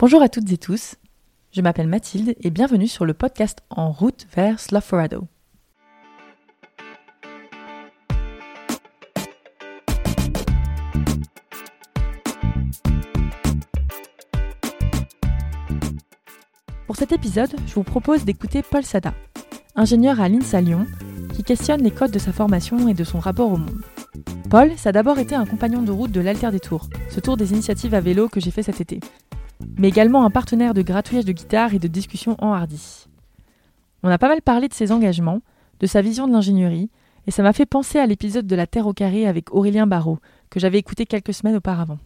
Bonjour à toutes et tous, je m'appelle Mathilde et bienvenue sur le podcast En route vers Slough-Forado. Pour cet épisode, je vous propose d'écouter Paul Sada, ingénieur à l'INSA Lyon, qui questionne les codes de sa formation et de son rapport au monde. Paul, ça a d'abord été un compagnon de route de l'Alter des Tours, ce tour des initiatives à vélo que j'ai fait cet été, mais également un partenaire de gratouillage de guitare et de discussion enhardie. On a pas mal parlé de ses engagements, de sa vision de l'ingénierie, et ça m'a fait penser à l'épisode de La Terre au carré avec Aurélien Barraud, que j'avais écouté quelques semaines auparavant.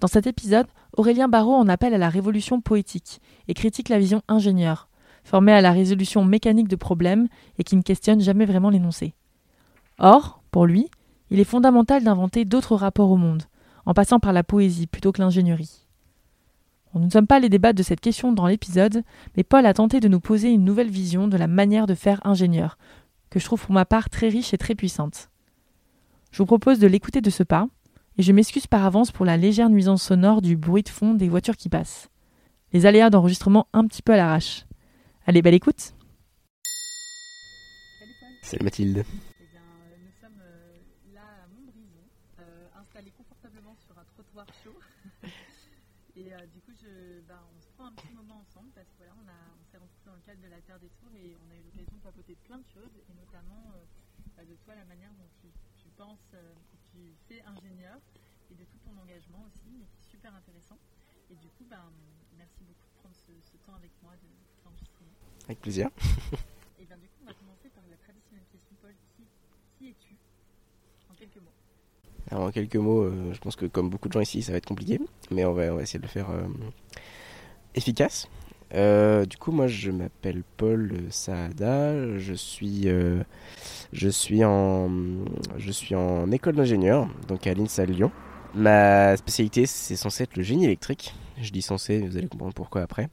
Dans cet épisode, Aurélien Barraud en appelle à la révolution poétique et critique la vision ingénieure, formée à la résolution mécanique de problèmes et qui ne questionne jamais vraiment l'énoncé. Or, pour lui, il est fondamental d'inventer d'autres rapports au monde, en passant par la poésie plutôt que l'ingénierie. Nous ne sommes pas allés débattre de cette question dans l'épisode, mais Paul a tenté de nous poser une nouvelle vision de la manière de faire ingénieur, que je trouve pour ma part très riche et très puissante. Je vous propose de l'écouter de ce pas, et je m'excuse par avance pour la légère nuisance sonore du bruit de fond des voitures qui passent. Les aléas d'enregistrement un petit peu à l'arrache. Allez, belle écoute Salut Mathilde. Et euh, du coup, je, ben, on se prend un petit moment ensemble parce que voilà, on, a- on s'est rencontrés dans le cadre de la Terre des Tours et on a eu l'occasion de papoter de plein de choses, et notamment euh, bah, de toi, la manière dont tu, tu penses, euh, que tu fais ingénieur, et de tout ton engagement aussi, mais qui est super intéressant. Et du coup, ben, merci beaucoup de prendre ce, ce temps avec moi de l'enregistrement. Avec plaisir. Et bien du coup, on va commencer par la traditionnelle question, Paul. Qui, qui es-tu? En quelques mots. Alors en quelques mots, euh, je pense que comme beaucoup de gens ici, ça va être compliqué, mais on va, essayer de le faire euh, efficace. Euh, du coup, moi, je m'appelle Paul Saada. Je suis, en, je suis en école d'ingénieur, donc à l'INSA Lyon. Ma spécialité, c'est censé être le génie électrique. Je dis censé, vous allez comprendre pourquoi après.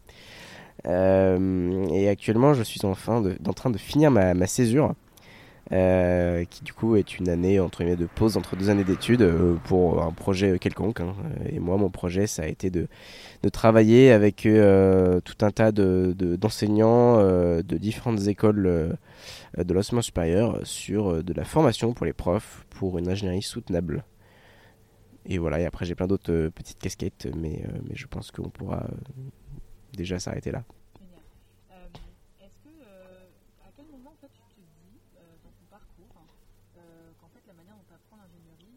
Et actuellement, je suis en, en train de finir ma césure. Euh, qui du coup est une année entre guillemets de pause entre deux années d'études euh, pour un projet quelconque. hein. Et moi, mon projet, ça a été de, travailler avec euh, tout un tas de- de- d'enseignants de différentes écoles de l'enseignement supérieur sur de la formation pour les profs pour une ingénierie soutenable. Et voilà, et après j'ai plein d'autres petites casquettes, mais, je pense qu'on pourra déjà s'arrêter là. Génial. Euh, Est-ce que, euh, à quel moment en fait, tu te dis euh, dans ton parcours euh, qu'en fait la manière dont tu apprends l'ingénierie,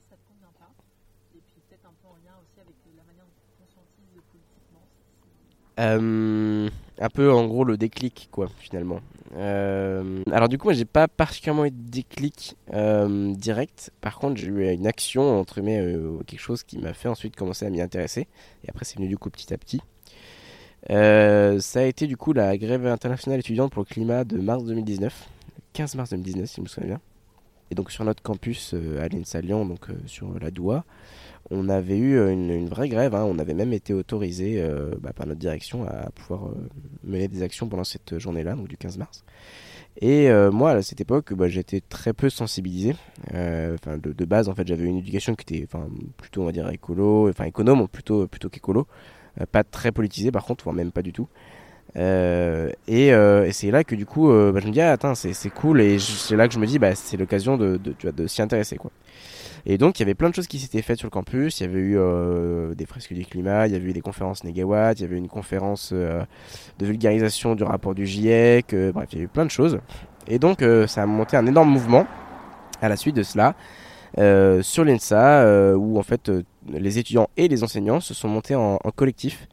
Euh, un peu en gros le déclic quoi finalement. Euh, alors du coup moi j'ai pas particulièrement eu de déclic euh, direct. Par contre j'ai eu une action entre guillemets quelque chose qui m'a fait ensuite commencer à m'y intéresser. Et après c'est venu du coup petit à petit. Ça a été du coup la grève internationale étudiante pour le climat de mars 2019, le 15 mars 2019 si je me souviens bien. Et donc sur notre campus euh, à l'INSA Lyon, donc euh, sur la Doua, on avait eu euh, une, vraie grève. hein. On avait même été autorisé bah, par notre direction à pouvoir mener des actions pendant cette journée-là, donc du 15 mars. Et moi, à cette époque, bah, j'étais très peu sensibilisé. Enfin, de, base, en fait, j'avais une éducation qui était, plutôt, on va dire, écolo, enfin, économe, plutôt, plutôt qu'écolo. Pas très politisé, par contre, voire même pas du tout. Euh, et, euh, et c'est là que du coup, euh, bah, je me dis, ah, attends, c'est cool. Et c'est là que je me dis, bah, c'est l'occasion de, de, vois, de s'y intéresser, quoi. Et donc, il y avait plein de choses qui s'étaient faites sur le campus. Il y avait eu euh, des fresques du climat, il y avait eu des conférences négawatts, il y avait une conférence euh, de vulgarisation du rapport du GIEC. bref, il y a eu plein de choses. Et donc, ça a monté un énorme mouvement à la suite de cela sur l'ENSA, euh, où en fait les étudiants et les enseignants se sont montés en, en collectif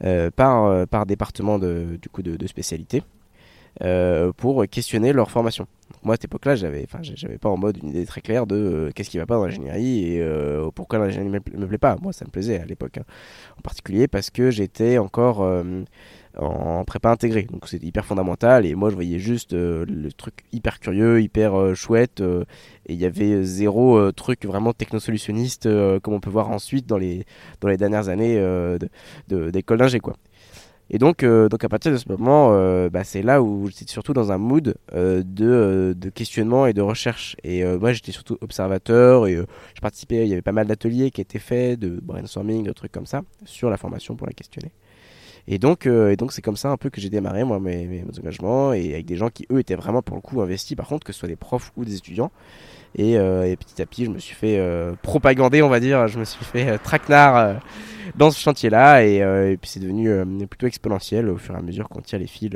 par, euh, par département de, du coup de, spécialité euh, pour questionner leur formation. Moi à cette époque-là, j'avais, enfin, j'avais pas en mode une idée très claire de euh, qu'est-ce qui va pas dans l'ingénierie et euh, pourquoi l'ingénierie me, me plaît pas. Moi, ça me plaisait à l'époque, hein. en particulier parce que j'étais encore euh, en prépa intégrée, donc c'était hyper fondamental et moi je voyais juste euh, le truc hyper curieux, hyper euh, chouette euh, et il y avait zéro truc vraiment technosolutionniste comme on peut voir ensuite dans les dans les dernières années euh, de- de- d'école d'ingé quoi. Et donc, donc à partir de ce moment, bah, c'est là où j'étais surtout dans un mood de, de, questionnement et de recherche. Et moi, j'étais surtout observateur et je participais. Il y avait pas mal d'ateliers qui étaient faits, de brainstorming, de trucs comme ça, sur la formation pour la questionner. Et donc, et donc c'est comme ça un peu que j'ai démarré moi mes, engagements et avec des gens qui eux étaient vraiment pour le coup investis. Par contre, que ce soit des profs ou des étudiants. Et, et petit à petit, je me suis fait propagander, on va dire. Je me suis fait traquenard dans ce chantier-là. Et, et, puis c'est devenu plutôt exponentiel au fur et à mesure qu'on tire les fils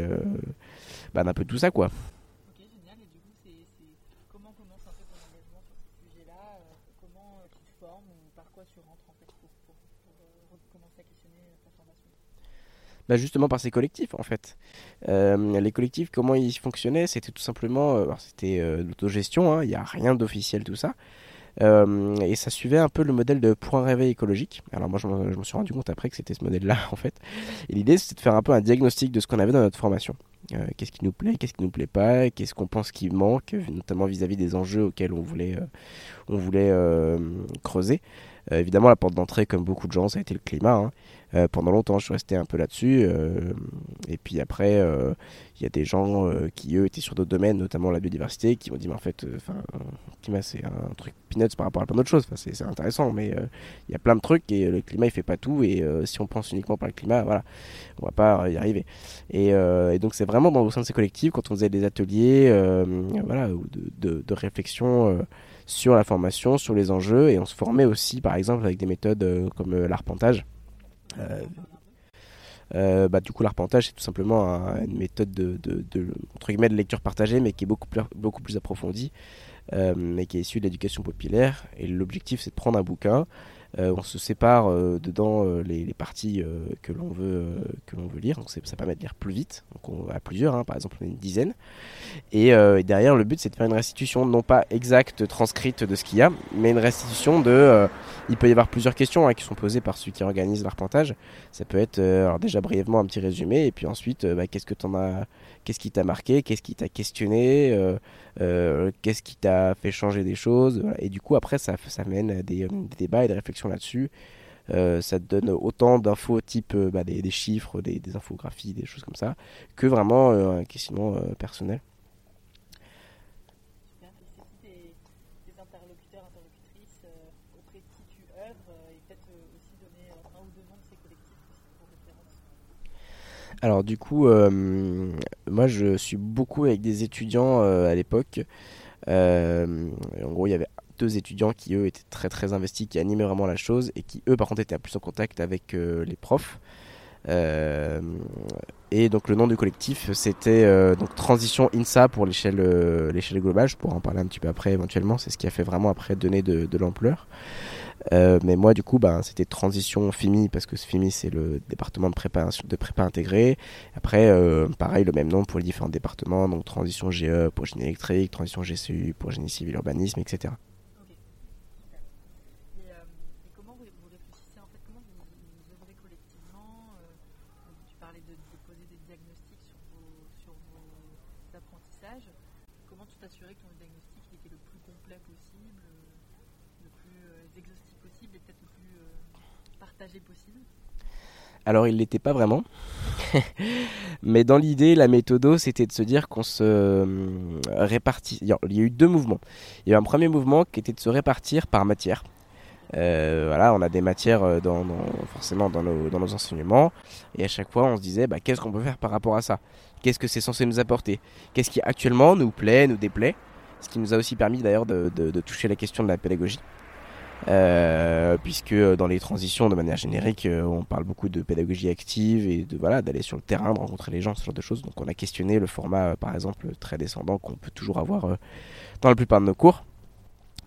bah, d'un peu tout ça, quoi. Bah, justement par ces collectifs en fait. Euh, les collectifs, comment ils fonctionnaient C'était tout simplement, euh, c'était euh, l'autogestion, hein, il n'y a rien d'officiel tout ça. et ça suivait un peu le modèle de point réveil écologique. Alors moi je me suis rendu compte après que c'était ce modèle-là en fait. Et l'idée c'était de faire un peu un diagnostic de ce qu'on avait dans notre formation. qu'est-ce qui nous plaît, qu'est-ce qui nous plaît pas, qu'est-ce qu'on pense qui manque, notamment vis-à-vis des enjeux auxquels on voulait, on voulait creuser. Évidemment la porte d'entrée, comme beaucoup de gens, ça a été le climat. Hein. Euh, pendant longtemps, je suis resté un peu là-dessus. Euh, et puis après, euh, il y a des gens qui, eux, étaient sur d'autres domaines, notamment la biodiversité, qui m'ont dit, mais en fait, enfin, climat, c'est un truc peanuts par rapport à plein d'autres choses. C'est intéressant, mais il y a plein de trucs et le climat, il fait pas tout. Et si on pense uniquement par le climat, voilà, on va pas y arriver. Et, donc, c'est vraiment dans, au sein de ces collectifs, quand on faisait des ateliers, voilà, de, réflexion sur la formation, sur les enjeux, et on se formait aussi, par exemple, avec des méthodes comme l'arpentage. Euh, euh, bah, du coup, l'arpentage, c'est tout simplement une méthode de, entre guillemets, de lecture partagée, mais qui est beaucoup plus, beaucoup plus approfondie, euh, mais qui est issue de l'éducation populaire. Et l'objectif, c'est de prendre un bouquin, euh, on se sépare euh, dedans euh, les, parties que l'on veut que l'on veut lire. Donc ça permet de lire plus vite. Donc on a plusieurs, hein, par exemple on a une dizaine. Et, derrière le but c'est de faire une restitution non pas exacte transcrite de ce qu'il y a, mais une restitution de. il peut y avoir plusieurs questions hein, qui sont posées par celui qui organise l'arpentage. Ça peut être déjà brièvement un petit résumé et puis ensuite bah, qu'est-ce que t'en as qu'est-ce qui t'a marqué, qu'est-ce qui t'a questionné, euh, euh, qu'est-ce qui t'a fait changer des choses. Et du coup, après, ça, ça mène à des, débats et des réflexions là-dessus. Euh, ça te donne autant d'infos type bah, des, chiffres, des, infographies, des choses comme ça, que vraiment un questionnement personnel. Alors du coup, euh, moi je suis beaucoup avec des étudiants euh, à l'époque. Euh, en gros, il y avait deux étudiants qui eux étaient très très investis, qui animaient vraiment la chose et qui eux par contre étaient plus en contact avec les profs. et donc le nom du collectif c'était donc Transition INSA pour l'échelle l'échelle globale. Je pourrais en parler un petit peu après éventuellement. C'est ce qui a fait vraiment après donner de, de l'ampleur. Euh, mais moi, du coup, ben, c'était transition FIMI, parce que FIMI, c'est le département de prépa, de prépa intégré. Après, euh, pareil, le même nom pour les différents départements, donc transition GE pour génie électrique, transition GCU pour génie civil, urbanisme, etc. Alors il l'était pas vraiment. Mais dans l'idée, la méthode, c'était de se dire qu'on se euh, répartit. Il y a eu deux mouvements. Il y a eu un premier mouvement qui était de se répartir par matière. Euh, voilà, on a des matières euh, dans, forcément dans nos, dans nos, enseignements, et à chaque fois on se disait bah, qu'est-ce qu'on peut faire par rapport à ça? Qu'est-ce que c'est censé nous apporter? Qu'est-ce qui actuellement nous plaît, nous déplaît? Ce qui nous a aussi permis d'ailleurs de, de toucher la question de la pédagogie. Euh, puisque dans les transitions de manière générique euh, on parle beaucoup de pédagogie active et de voilà d'aller sur le terrain de rencontrer les gens ce genre de choses. Donc on a questionné le format euh, par exemple très descendant qu'on peut toujours avoir dans la plupart de nos cours.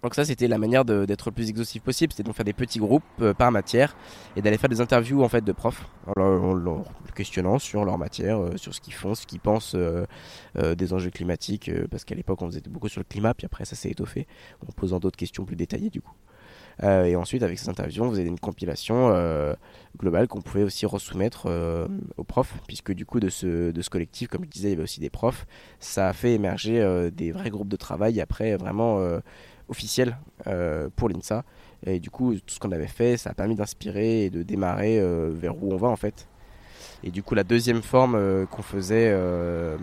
Donc ça c'était la manière d'être le plus exhaustif possible. C'était de faire des petits groupes par matière et d'aller faire des interviews en fait de profs en leur, questionnant sur leur matière sur ce qu'ils font ce qu'ils pensent des enjeux climatiques parce qu'à l'époque on faisait beaucoup sur le climat puis après ça s'est étoffé en posant d'autres questions plus détaillées du coup. euh, et ensuite, avec ces interviews, vous avez une compilation euh, globale qu'on pouvait aussi resoumettre euh, aux profs, puisque du coup, de ce, de ce collectif, comme je disais, il y avait aussi des profs. Ça a fait émerger des vrais groupes de travail après vraiment officiels pour l'INSA. Et du coup, tout ce qu'on avait fait, ça a permis d'inspirer et de démarrer vers où on va en fait. Et du coup, la deuxième forme qu'on faisait,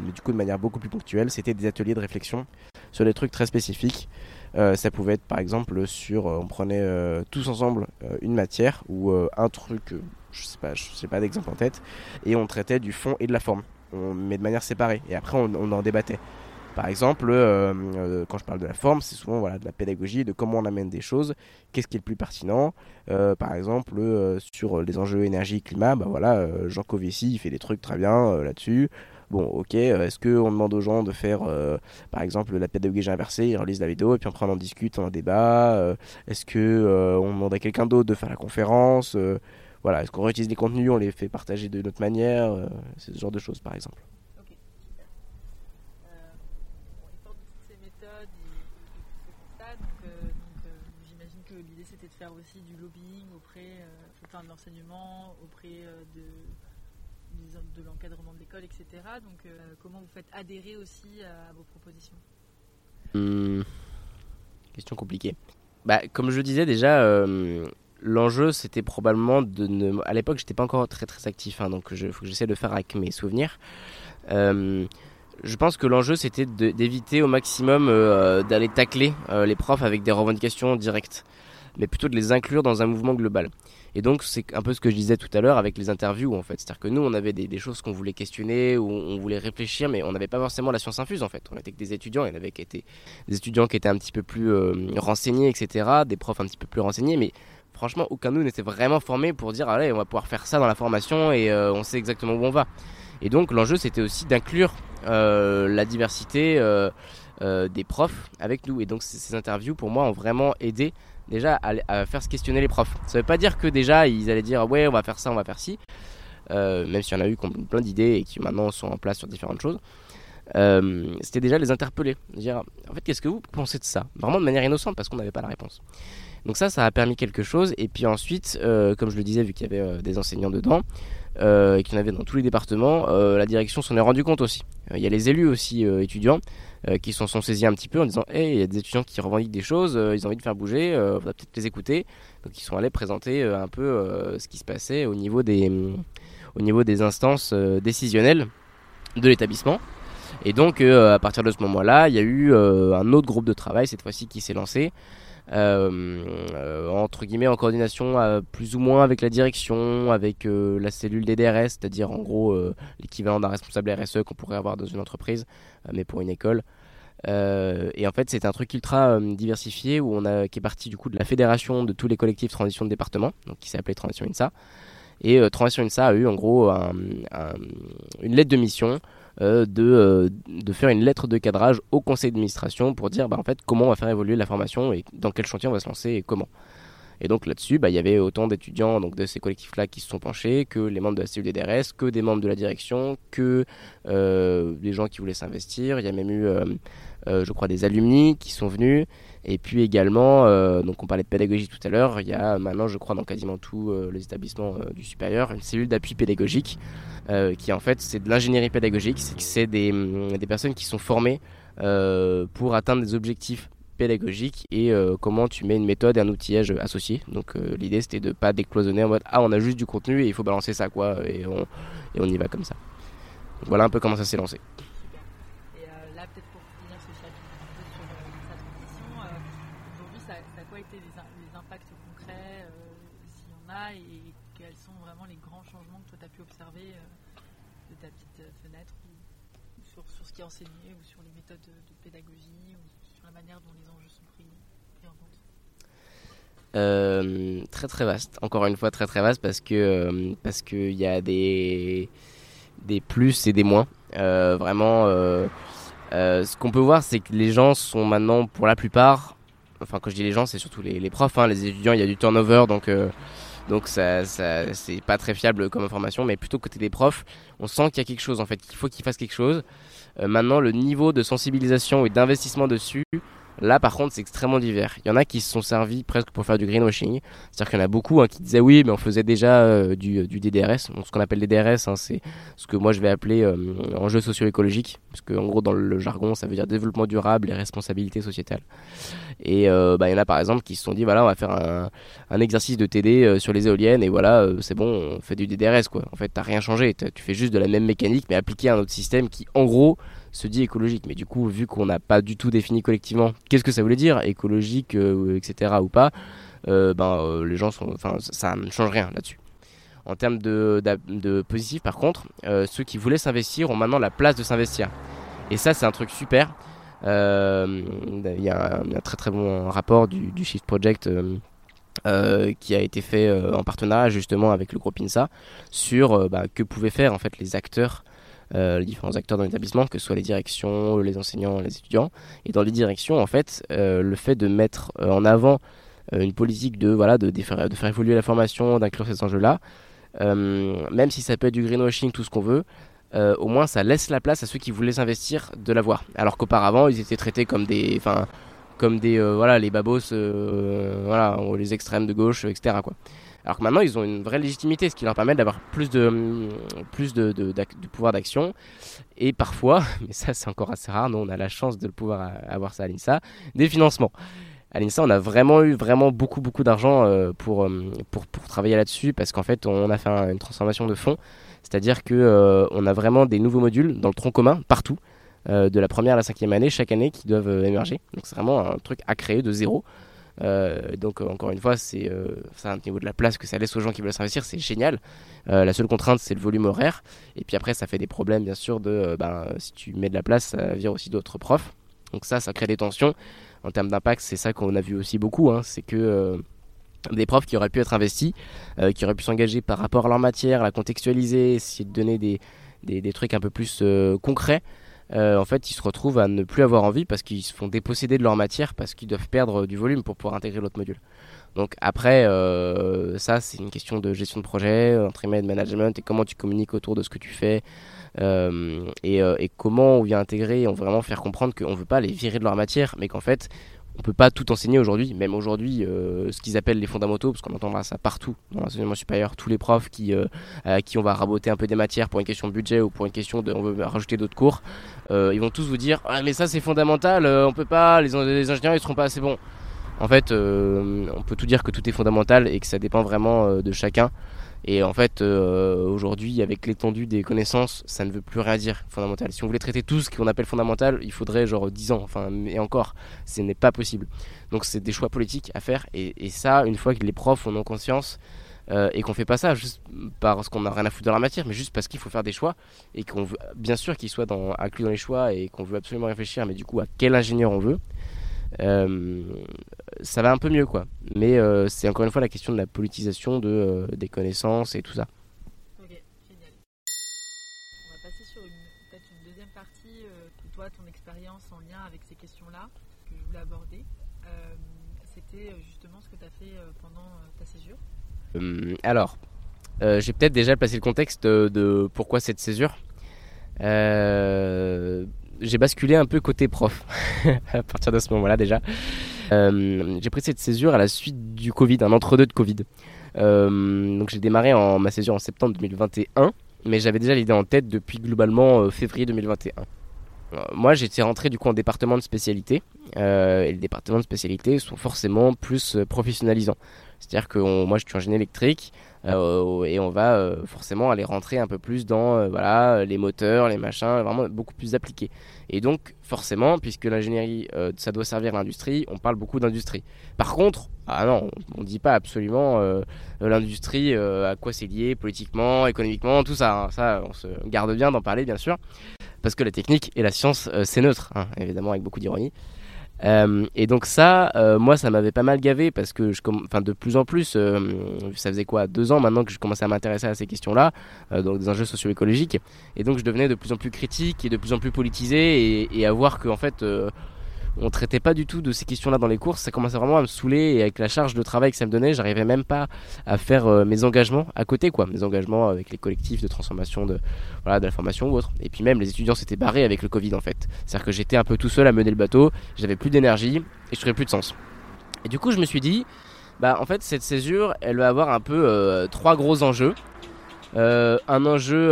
mais du coup de manière beaucoup plus ponctuelle, c'était des ateliers de réflexion sur des trucs très spécifiques. Ça pouvait être par exemple sur, on prenait tous ensemble une matière ou un truc, je sais pas, je sais pas d'exemple en tête, et on traitait du fond et de la forme, mais de manière séparée. Et après, on en débattait. Par exemple, euh, euh, quand je parle de la forme, c'est souvent voilà, de la pédagogie, de comment on amène des choses, qu'est-ce qui est le plus pertinent. Euh, par exemple, sur les enjeux énergie-climat, bah voilà, Jean Covici, il fait des trucs très bien là-dessus. Bon, ok, est-ce qu'on demande aux gens de faire, par exemple, la pédagogie inversée, ils relisent la vidéo et puis après on en discute, on débat Est-ce qu'on on demande à quelqu'un d'autre de faire la conférence Voilà, est-ce qu'on réutilise les contenus, on les fait partager de notre manière C'est ce genre de choses, par exemple. aussi du lobbying auprès euh, enfin, de l'enseignement, auprès euh, de, de l'encadrement de etc. Donc euh, comment vous faites adhérer aussi à, vos propositions? Hmm. Question compliquée. Bah, comme je disais déjà, l'enjeu c'était probablement de ne. À l'époque, j'étais pas encore très très actif, hein, donc il faut que j'essaie de faire avec mes souvenirs. je pense que l'enjeu c'était d'éviter au maximum d'aller tacler les profs avec des revendications directes mais plutôt de les inclure dans un mouvement global. Et donc c'est un peu ce que je disais tout à l'heure avec les interviews en fait. C'est-à-dire que nous on avait des, choses qu'on voulait questionner ou on voulait réfléchir mais on n'avait pas forcément la science infuse en fait. On était que des étudiants, il y en avait qui étaient des étudiants qui étaient un petit peu plus euh, renseignés etc. Des profs un petit peu plus renseignés mais franchement aucun de nous n'était vraiment formé pour dire allez on va pouvoir faire ça dans la formation et euh, on sait exactement où on va. Et donc l'enjeu c'était aussi d'inclure euh, la diversité des profs avec nous. Et donc ces interviews pour moi ont vraiment aidé déjà à, faire se questionner les profs. Ça veut pas dire que déjà ils allaient dire ouais on va faire ça, on va faire ci, euh, même s'il y en a eu plein d'idées et qui maintenant sont en place sur différentes choses. Euh, c'était déjà les interpeller, dire en fait qu'est-ce que vous pensez de ça, vraiment de manière innocente parce qu'on n'avait pas la réponse. Donc ça, ça a permis quelque chose. Et puis ensuite, euh, comme je le disais, vu qu'il y avait des enseignants dedans, et qu'il y en avait dans tous les départements, la direction s'en est rendu compte aussi. Il y a les élus aussi étudiants qui s'en sont saisis un petit peu en disant Hey, il y a des étudiants qui revendiquent des choses, euh, ils ont envie de faire bouger, euh, on va peut-être les écouter. Donc ils sont allés présenter un peu ce qui se passait au niveau des, au niveau des instances décisionnelles de l'établissement. Et donc, à partir de ce moment-là, il y a eu un autre groupe de travail, cette fois-ci, qui s'est lancé, entre guillemets, en coordination plus ou moins avec la direction, avec la cellule des DRS, c'est-à-dire en gros l'équivalent d'un responsable RSE qu'on pourrait avoir dans une entreprise, mais pour une école. Euh, et en fait, c'est un truc ultra euh, diversifié où on a, qui est parti du coup de la fédération de tous les collectifs transition de département, donc qui s'est appelé Transition INSA. Et euh, Transition INSA a eu en gros une lettre de mission de, de, faire une lettre de cadrage au conseil d'administration pour dire bah, en fait comment on va faire évoluer la formation et dans quel chantier on va se lancer et comment. Et donc là-dessus, bah, il y avait autant d'étudiants donc de ces collectifs-là qui se sont penchés, que les membres de la cellule des DRS, que des membres de la direction, que des gens qui voulaient s'investir. Il y a même eu euh, je crois, des alumni qui sont venus. Et puis également, euh, donc on parlait de pédagogie tout à l'heure, il y a maintenant, je crois, dans quasiment tous euh, les établissements du supérieur, une cellule d'appui pédagogique qui en fait c'est de l'ingénierie pédagogique, c'est mm, des, personnes qui sont formées pour atteindre des objectifs pédagogiques et comment tu mets une méthode et un outillage associé. Donc l'idée c'était de pas décloisonner en mode ah on a juste du contenu et il faut balancer ça quoi et on, et on y va comme ça. voilà un peu comment ça s'est lancé. enseigné ou sur les méthodes de, pédagogie ou sur la manière dont les enjeux sont pris, en compte euh, très très vaste, encore une fois très très vaste parce que euh, qu'il y a des des plus et des moins. Euh, vraiment, ce qu'on peut voir, c'est que les gens sont maintenant, pour la plupart, enfin quand je dis les gens, c'est surtout les, profs, hein, les étudiants, il y a du turnover, donc donc ça, ça c'est pas très fiable comme information, mais plutôt côté des profs, on sent qu'il y a quelque chose en fait, qu'il faut qu'ils fassent quelque chose. Maintenant, le niveau de sensibilisation et d'investissement dessus Là, par contre, c'est extrêmement divers. Il y en a qui se sont servis presque pour faire du greenwashing. C'est-à-dire qu'il y en a beaucoup hein, qui disaient oui, mais on faisait déjà euh, du, du, DDRS. Ce qu'on appelle DDRS, hein, c'est ce que moi je vais appeler euh, enjeu socio-écologique. Parce qu'en gros, dans le jargon, ça veut dire développement durable et responsabilité sociétale. Et euh, bah, il y en a par exemple qui se sont dit voilà, on va faire un, exercice de TD euh, sur les éoliennes et voilà, c'est bon, on fait du DDRS quoi. En fait, t'as rien changé. Tu fais juste de la même mécanique, mais appliqué à un autre système qui, en gros, se dit écologique. Mais du coup, vu qu'on n'a pas du tout défini collectivement qu'est-ce que ça voulait dire, écologique, euh, etc. ou pas, euh, ben, euh, les gens sont, enfin, ça ne change rien là-dessus. En termes de, de, positif, par contre, ceux qui voulaient s'investir ont maintenant la place de s'investir. Et ça, c'est un truc super. Il y, a un, très très bon rapport du, Shift Project. qui a été fait en partenariat justement avec le groupe INSA sur bah, que pouvaient faire en fait les acteurs euh, les différents acteurs dans l'établissement, que ce soit les directions, les enseignants, les étudiants. Et dans les directions, en fait, euh, le fait de mettre euh, en avant une politique de, voilà, de, de, faire, évoluer la formation, d'inclure ces enjeux-là, même si ça peut être du greenwashing, tout ce qu'on veut, au moins ça laisse la place à ceux qui voulaient s'investir de l'avoir. Alors qu'auparavant, ils étaient traités comme des, enfin, comme des, voilà, les babos, voilà, les extrêmes de gauche, etc. Alors que maintenant, ils ont une vraie légitimité, ce qui leur permet d'avoir plus de, plus de, pouvoir d'action. Et parfois, mais ça c'est encore assez rare, nous on a la chance de pouvoir avoir ça à l'INSA, des financements. À l'INSA, on a vraiment eu vraiment beaucoup beaucoup d'argent euh, pour, euh, pour, pour, travailler là-dessus parce qu'en fait, on a fait une transformation de fonds. C'est-à-dire que euh, a vraiment des nouveaux modules dans le tronc commun partout, de la première à la cinquième année, chaque année, qui doivent émerger. Donc c'est vraiment un truc à créer de zéro. Euh, donc encore une fois, c'est euh, un niveau de la place que ça laisse aux gens qui veulent s'investir, c'est génial. Euh, la seule contrainte, c'est le volume horaire. Et puis après, ça fait des problèmes, bien sûr, de ben, si tu mets de la place, ça vire aussi d'autres profs. Donc ça, ça crée des tensions. En termes d'impact, c'est ça qu'on a vu aussi beaucoup. Hein, c'est que des profs qui auraient pu être investis, qui auraient pu s'engager par rapport à leur matière, la contextualiser, essayer de donner des, des, des trucs un peu plus concrets. Euh, en fait, ils se retrouvent à ne plus avoir envie parce qu'ils se font déposséder de leur matière parce qu'ils doivent perdre du volume pour pouvoir intégrer l'autre module. Donc après, euh, ça c'est une question de gestion de projet, entre de management et comment tu communiques autour de ce que tu fais euh, et, comment on vient intégrer, on vraiment faire comprendre qu'on ne veut pas les virer de leur matière, mais qu'en fait on peut pas tout enseigner aujourd'hui, même aujourd'hui, euh, ce qu'ils appellent les fondamentaux, parce qu'on entendra ça partout dans l'enseignement supérieur, tous les profs qui, euh, à qui on va raboter un peu des matières pour une question de budget ou pour une question de, on veut rajouter d'autres cours, euh, ils vont tous vous dire, ah, mais ça c'est fondamental, on peut pas, les, les, ingénieurs ils seront pas assez bons. En fait, on peut tout dire que tout est fondamental et que ça dépend vraiment de chacun. Et en fait, euh, aujourd'hui, avec l'étendue des connaissances, ça ne veut plus rien dire fondamental. Si on voulait traiter tout ce qu'on appelle fondamental, il faudrait genre 10 ans. Enfin, et encore, ce n'est pas possible. Donc, c'est des choix politiques à faire. Et, ça, une fois que les profs en ont conscience, euh, et qu'on fait pas ça juste parce qu'on n'a rien à foutre dans la matière, mais juste parce qu'il faut faire des choix et qu'on veut bien sûr qu'ils soient inclus dans les choix et qu'on veut absolument réfléchir, mais du coup à quel ingénieur on veut. Euh, ça va un peu mieux quoi. Mais euh, c'est encore une fois la question de la politisation de, euh, des connaissances et tout ça. Ok, génial. On va passer sur peut-être une deuxième partie, toi, ton expérience en lien avec ces questions-là, que je voulais aborder. C'était justement ce que tu as fait pendant ta césure. alors, j'ai peut-être déjà placé le contexte de pourquoi cette césure. Euh, j'ai basculé un peu côté prof à partir de ce moment-là déjà. Euh, j'ai pris cette césure à la suite du Covid, un entre-deux de Covid. Euh, donc j'ai démarré en, ma césure en septembre 2021, mais j'avais déjà l'idée en tête depuis globalement euh, février 2021. moi j'étais rentré du coup en département de spécialité, et les départements de spécialité sont forcément plus professionnalisants. C'est-à-dire que moi je suis ingénieur électrique, euh, et on va euh, forcément aller rentrer un peu plus dans euh, voilà, les moteurs, les machins, vraiment beaucoup plus appliqué. Et donc forcément, puisque l'ingénierie, ça doit servir l'industrie, on parle beaucoup d'industrie. Par contre, ah non, on ne dit pas absolument l'industrie, à quoi c'est lié politiquement, économiquement, tout ça. Hein. ça, on se garde bien d'en parler, bien sûr. Parce que la technique et la science, c'est neutre, hein, évidemment, avec beaucoup d'ironie. Euh, et donc ça, euh, moi, ça m'avait pas mal gavé parce que je, enfin, de plus en plus, euh, ça faisait quoi, deux ans maintenant que je commençais à m'intéresser à ces questions-là, donc des enjeux socio-écologiques, et donc je devenais de plus en plus critique et de plus en plus politisé et, et à voir que en fait, on traitait pas du tout de ces questions-là dans les courses. Ça commençait vraiment à me saouler et avec la charge de travail que ça me donnait, j'arrivais même pas à faire euh, mes engagements à côté, quoi. Mes engagements avec les collectifs de transformation de, voilà, de la formation ou autre. Et puis même, les étudiants s'étaient barrés avec le Covid en fait. C'est-à-dire que j'étais un peu tout seul à mener le bateau, j'avais plus d'énergie et je trouvais plus de sens. Et du coup, je me suis dit, bah en fait, cette césure, elle va avoir un peu euh, trois gros enjeux. Euh, un enjeu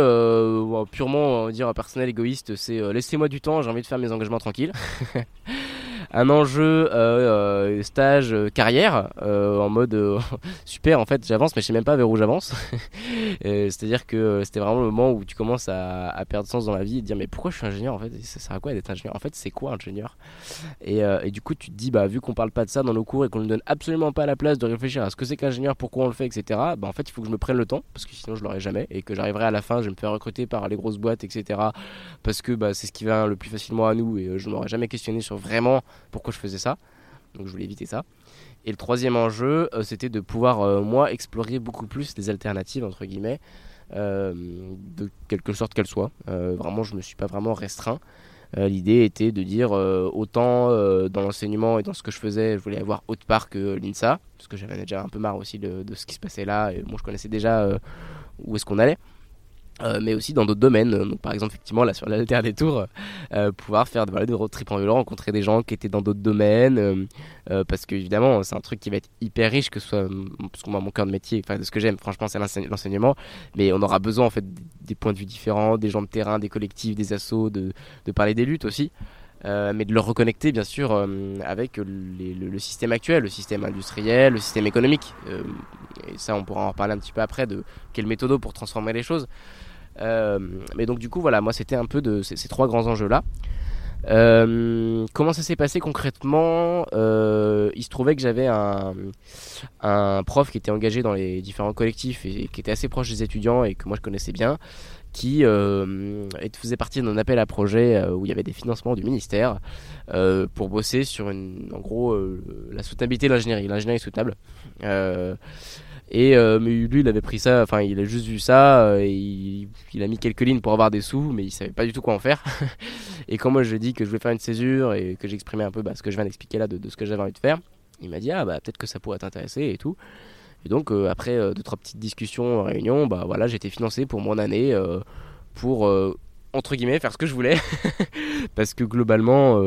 purement on va dire personnel égoïste, c'est laissez-moi du temps, j'ai envie de faire mes engagements tranquilles. un enjeu stage carrière en mode super en fait j'avance mais je sais même pas vers où j'avance c'est à dire que c'était vraiment le moment où tu commences à, perdre sens dans la vie et dire mais pourquoi je suis ingénieur en fait ça sert à quoi d'être ingénieur? En fait c'est quoi ingénieur? Et, du coup tu te dis bah vu qu'on parle pas de ça dans nos cours et qu'on ne donne absolument pas la place de réfléchir à ce que c'est qu'ingénieur pourquoi on le fait etc bah en fait il faut que je me prenne le temps parce que sinon je l'aurais jamais et que j'arriverai à la fin, je vais me faire recruter par les grosses boîtes, etc. Parce que bah, c'est ce qui va le plus facilement à nous et euh, je m'aurais jamais questionné sur vraiment pourquoi je faisais ça. Donc je voulais éviter ça. Et le troisième enjeu, euh, c'était de pouvoir, euh, moi, explorer beaucoup plus des alternatives, entre guillemets, de quelque sorte qu'elles soient. vraiment, je ne me suis pas vraiment restreint. L'idée était de dire autant dans l'enseignement et dans ce que je faisais, je voulais avoir autre part que l'INSA, parce que j'avais déjà un peu marre aussi de, de, ce qui se passait là. Et moi, je connaissais déjà où est-ce qu'on allait. Euh, mais aussi dans d'autres domaines, donc par exemple effectivement là sur la terre des tours, euh, pouvoir faire des road trips en vélo, rencontrer des gens qui étaient dans d'autres domaines, euh, parce que évidemment c'est un truc qui va être hyper riche, que ce soit parce que moi mon cœur de métier, enfin de ce que j'aime franchement c'est l'enseignement, mais on aura besoin en fait des points de vue différents, des gens de terrain, des collectifs, des assos, de, parler des luttes aussi. Euh, mais de le reconnecter bien sûr euh, avec le, système actuel, le système industriel, le système économique. Euh, et ça, on pourra en reparler un petit peu après de quelle méthode pour transformer les choses. Mais donc du coup, voilà, moi c'était un peu de ces, trois grands enjeux-là. comment ça s'est passé concrètement? Il se trouvait que j'avais un, un, prof qui était engagé dans les différents collectifs et qui était assez proche des étudiants et que moi je connaissais bien, qui euh, faisait partie d'un appel à projet euh, où il y avait des financements du ministère euh, pour bosser sur en gros la soutenabilité de l'ingénierie, l'ingénierie soutenable. Et mais lui, il avait pris ça, enfin, il a juste vu ça, et il, a mis quelques lignes pour avoir des sous, mais il savait pas du tout quoi en faire. et quand moi je lui ai dit que je voulais faire une césure et que j'exprimais un peu bah, ce que je viens d'expliquer là de, de, ce que j'avais envie de faire, il m'a dit ah bah peut-être que ça pourrait t'intéresser et tout. Et donc, euh, après euh, deux, trois petites discussions, réunions, bah voilà, été financé pour mon année euh, pour, entre guillemets, faire ce que je voulais. Parce que globalement,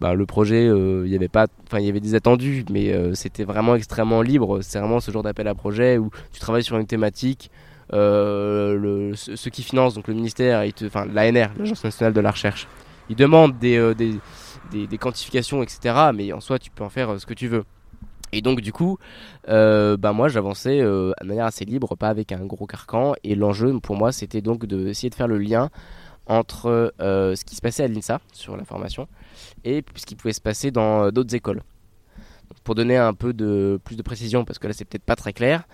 bah, le projet, il y avait pas, enfin, il y avait des attendus, mais c'était vraiment extrêmement libre. C'est vraiment ce genre d'appel à projet où tu travailles sur une thématique. le, ceux qui financent, donc le ministère, enfin l'ANR, l'Agence nationale de la recherche, ils demandent des, des, des, des, quantifications, etc. Mais en soi, tu peux en faire ce que tu veux. Et donc du coup, euh, bah moi j'avançais euh, de manière assez libre, pas avec un gros carcan. Et l'enjeu pour moi c'était donc d'essayer de faire le lien entre euh, ce qui se passait à l'INSA sur la formation et ce qui pouvait se passer dans d'autres écoles. pour donner un peu de plus de précision, parce que là c'est peut-être pas très clair,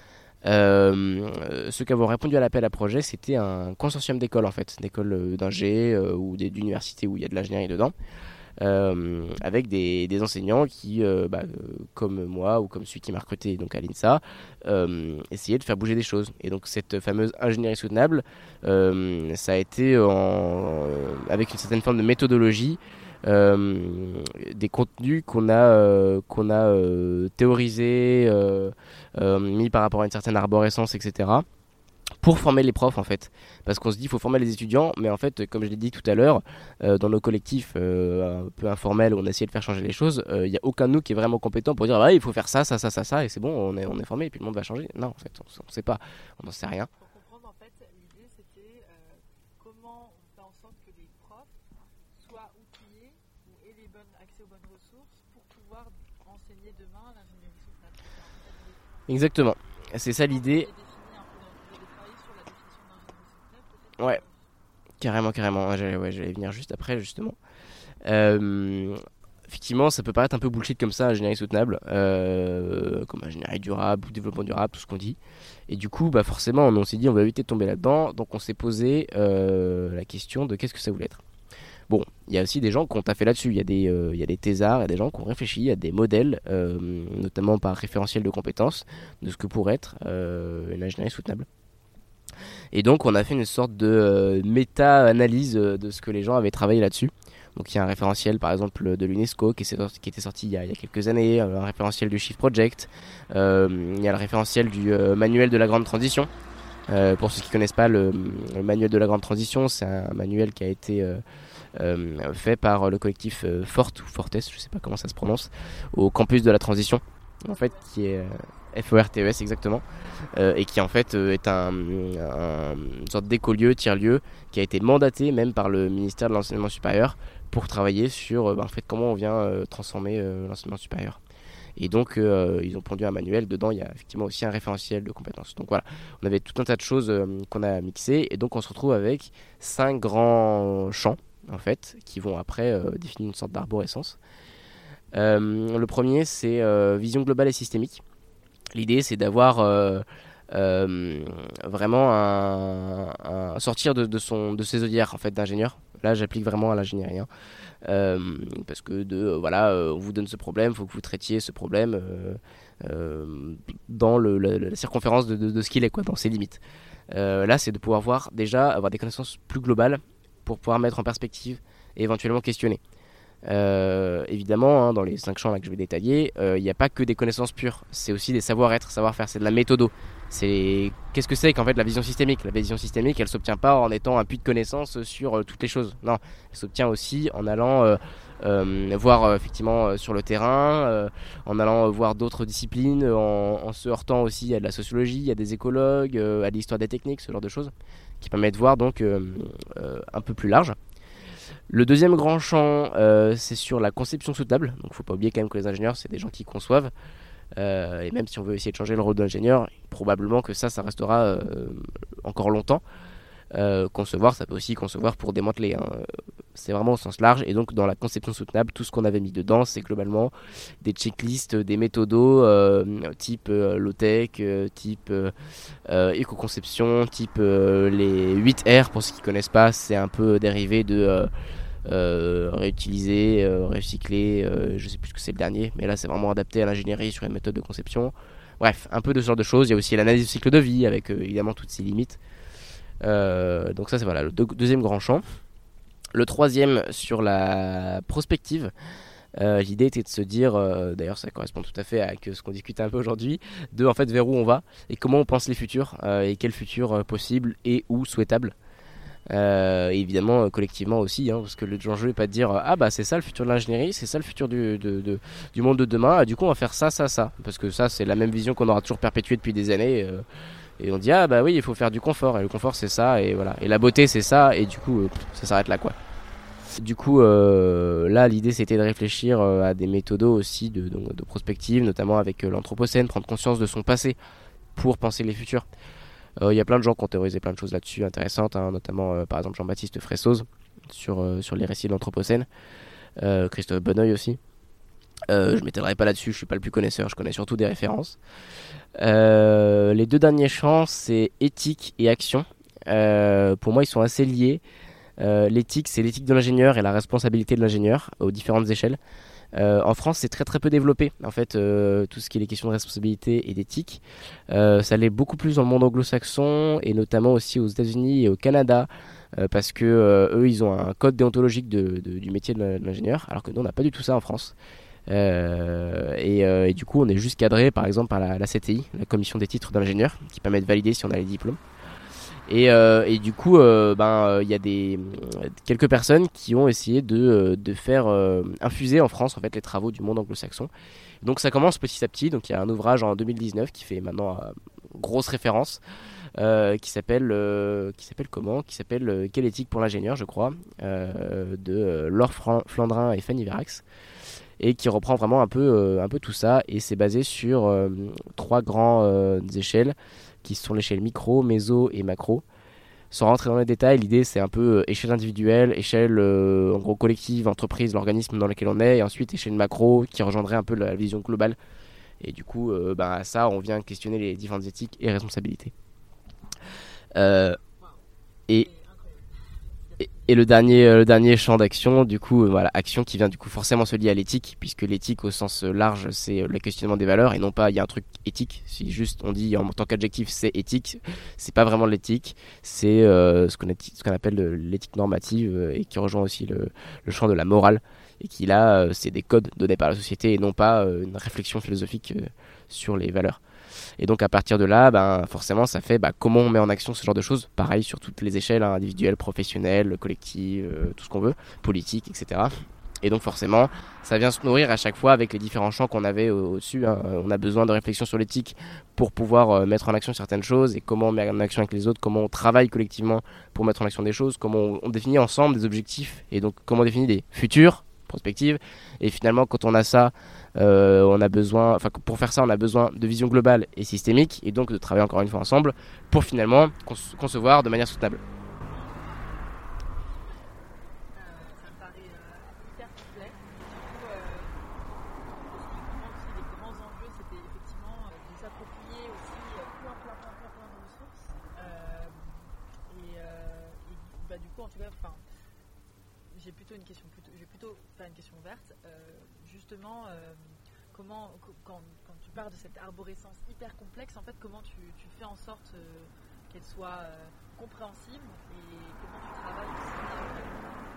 ceux qui avaient répondu à l'appel à projet, c'était un consortium d'écoles en fait, d'écoles d'ingé ou d'universités où il y a de l'ingénierie dedans. Euh, avec des, enseignants qui, euh, bah, comme moi ou comme celui qui m'a recruté donc à l'INSA, euh, essayaient de faire bouger des choses. Et donc cette fameuse ingénierie soutenable, ça a été avec une certaine forme de méthodologie. Des contenus qu'on a, qu'on a théorisés, mis par rapport à une certaine arborescence, etc pour former les profs en fait. Parce qu'on se dit il faut former les étudiants, mais en fait, comme je l'ai dit tout à l'heure, euh, dans nos collectifs euh, un peu informels où on a essayé de faire changer les choses, il euh, n'y a aucun de nous qui est vraiment compétent pour dire il faut faire ça, ça, ça, ça, ça, et c'est bon, on est, on est formé et puis le monde va changer. Non, en fait, on ne sait pas, on n'en sait rien. Pour comprendre, en fait, l'idée c'était comment on fait en sorte que les profs aient les bonnes, accès aux bonnes ressources pour pouvoir enseigner demain l'ingénierie soutenable. Exactement, c'est ça l'idée. Ouais, carrément, carrément. J'allais ouais, venir juste après, justement. Euh, effectivement, ça peut paraître un peu bullshit comme ça, ingénierie soutenable, euh, comme ingénierie durable, développement durable, tout ce qu'on dit. Et du coup, bah forcément, on, s'est dit, on va éviter de tomber là-dedans. Donc, on s'est posé euh, la question de qu'est-ce que ça voulait être. Il y a aussi des gens qui ont taffé là-dessus. Il y a des, il y a des thésards, il y a des gens qui ont réfléchi à des modèles, notamment par référentiel de compétences, de ce que pourrait être une ingénierie soutenable. Et donc on a fait une sorte de euh, méta-analyse euh, de ce que les gens avaient travaillé là-dessus Donc il y a un référentiel par exemple de l'UNESCO qui, était sorti il y, a, quelques années, un référentiel du Shift Project, il y a le référentiel du manuel de la grande transition. pour ceux qui ne connaissent pas le, manuel de la grande transition, c'est un manuel qui a été fait par le collectif Forte ou Fortes, je sais pas comment ça se prononce, au campus de la transition, en fait, qui est FORTES exactement, euh, et qui en fait euh, est un, une sorte d'écolieu, tiers-lieu, qui a été mandaté même par le ministère de l'enseignement supérieur pour travailler sur euh, bah, en fait, comment on vient transformer l'enseignement supérieur. Et donc, ils ont pondu un manuel. Dedans, il y a effectivement aussi un référentiel de compétences. Donc voilà, on avait tout un tas de choses qu'on a mixées. Et donc, on se retrouve avec cinq grands champs, en fait, qui vont après définir une sorte d'arborescence. le premier, c'est vision globale et systémique. L'idée, c'est d'avoir euh, euh, vraiment un, sortir de, son, de ses œillères en fait, d'ingénieur. Là, j'applique vraiment à l'ingénierie. Hein. Euh, parce que de voilà, on vous donne ce problème, il faut que vous traitiez ce problème dans la, circonférence de, de, ce qu'il est, quoi, dans ses limites. là, c'est de pouvoir voir déjà avoir des connaissances plus globales pour pouvoir mettre en perspective et éventuellement questionner. Euh, évidemment, hein, dans les cinq champs là que je vais détailler, euh, il n'y a pas que des connaissances pures, c'est aussi des savoir-être, savoir-faire, c'est de la méthodo. C'est qu'est-ce que c'est qu'en fait la vision systémique? La vision systémique, elle s'obtient pas en étant un puits de connaissances sur euh, toutes les choses. Non, elle s'obtient aussi en allant voir effectivement sur le terrain, en allant voir d'autres disciplines, en, se heurtant aussi à de la sociologie, à des écologues, à l'histoire des techniques, ce genre de choses, qui permet de voir donc un peu plus large. Le deuxième grand champ, euh, c'est sur la conception soutenable. Donc, faut pas oublier quand même que les ingénieurs, c'est des gens qui conçoivent. Euh, et même si on veut essayer de changer le rôle d'ingénieur, probablement que ça, ça restera euh, encore longtemps. concevoir, ça peut aussi concevoir pour démanteler. Hein. C'est vraiment au sens large. Et donc, dans la conception soutenable, tout ce qu'on avait mis dedans, c'est globalement des checklists, des méthodos type low-tech, type éco-conception, type les 8 R. Pour ceux qui ne connaissent pas, c'est un peu dérivé de euh, réutiliser, euh, recycler, euh, je sais plus ce que c'est le dernier, mais là c'est vraiment adapté à l'ingénierie sur les méthodes de conception. Bref, un peu de ce genre de choses. Il y a aussi l'analyse du cycle de vie avec évidemment toutes ses limites. donc ça c'est voilà le deuxième grand champ. Le troisième sur la prospective. L'idée était de se dire, d'ailleurs ça correspond tout à fait à ce qu'on discute un peu aujourd'hui, de en fait vers où on va et comment on pense les futurs et quel futur possible et ou souhaitable. Euh, évidemment, euh, collectivement aussi, hein, parce que le jeu n'est pas de dire ah bah c'est ça le futur de l'ingénierie, c'est ça le futur du, du monde de demain, ah, du coup on va faire ça, ça, ça. Parce que ça, c'est la même vision qu'on aura toujours perpétuée depuis des années. Euh, et on dit ah bah oui, il faut faire du confort, et le confort c'est ça, et voilà. Et la beauté c'est ça, et du coup ça s'arrête là quoi. Du coup, là, l'idée c'était de réfléchir à des méthodes aussi de, prospective, notamment avec l'anthropocène, prendre conscience de son passé pour penser les futurs. Euh, il y a plein de gens qui ont théorisé plein de choses là-dessus intéressantes, hein, notamment euh, par exemple Jean-Baptiste Fressoz sur, euh, les récits de l'Anthropocène, Christophe Bonneuil aussi. je m'étalerai pas là-dessus, je suis pas le plus connaisseur, je connais surtout des références. Les deux derniers champs, c'est éthique et action. pour moi, ils sont assez liés. l'éthique, c'est l'éthique de l'ingénieur et la responsabilité de l'ingénieur aux différentes échelles. Euh, en France, c'est très très peu développé. En fait, euh, tout ce qui est les questions de responsabilité et d'éthique, euh, ça l'est beaucoup plus dans le monde anglo-saxon et notamment aussi aux États-Unis et au Canada, parce que eux, ils ont un code déontologique du métier de l'ingénieur, alors que nous, on n'a pas du tout ça en France. Et, du coup, on est juste cadré, par exemple, par la, la CTI, la commission des titres d'ingénieur, qui permet de valider si on a les diplômes. Euh, et, du coup, euh, ben, il y a des, quelques personnes qui ont essayé de, faire euh, infuser en France en fait, les travaux du monde anglo-saxon. Donc ça commence petit à petit. Donc il y a un ouvrage en 2019 qui fait maintenant grosse référence. qui s'appelle comment? Qui s'appelle quelle éthique pour l'ingénieur je crois de Laure Flandrin et Fanny Verax et qui reprend vraiment un peu un peu tout ça et c'est basé sur trois grandes échelles qui sont l'échelle micro, méso et macro. Sans rentrer dans les détails, l'idée c'est un peu euh, échelle individuelle, échelle euh, en gros collective, entreprise, l'organisme dans lequel on est, et ensuite échelle macro qui rejoindrait un peu la vision globale. Et du coup, euh, bah, à ça, on vient questionner les différentes éthiques et responsabilités. et, Et le dernier, le dernier champ d'action, du coup, voilà, action qui vient du coup forcément se lier à l'éthique, puisque l'éthique au sens large, c'est le questionnement des valeurs et non pas il y a un truc éthique. Si juste on dit en tant qu'adjectif c'est éthique, c'est pas vraiment l'éthique, c'est ce qu'on ce qu'on appelle l'éthique normative et qui rejoint aussi le, le champ de la morale et qui là, c'est des codes donnés par la société et non pas une réflexion philosophique sur les valeurs. Et donc à partir de là, ben, forcément, ça fait bah, comment on met en action ce genre de choses. Pareil sur toutes les échelles, hein, individuelles, professionnelles, collectives, euh, tout ce qu'on veut, politique, etc. Et donc forcément, ça vient se nourrir à chaque fois avec les différents champs qu'on avait au-dessus. Hein. On a besoin de réflexion sur l'éthique pour pouvoir euh, mettre en action certaines choses et comment on met en action avec les autres, comment on travaille collectivement pour mettre en action des choses, comment on définit ensemble des objectifs et donc comment on définit des futurs, prospectives. Et finalement, quand on a ça, euh, on a besoin, enfin pour faire ça, on a besoin de vision globale et systémique, et donc de travailler encore une fois ensemble pour finalement concevoir de manière soutenable. j'ai plutôt une question, plutôt, j'ai plutôt faire une question ouverte. Euh, justement, euh, comment, quand, quand, tu parles de cette arborescence en fait, comment tu, fais en sorte euh, qu'elle soit compréhensible et comment tu travailles aussi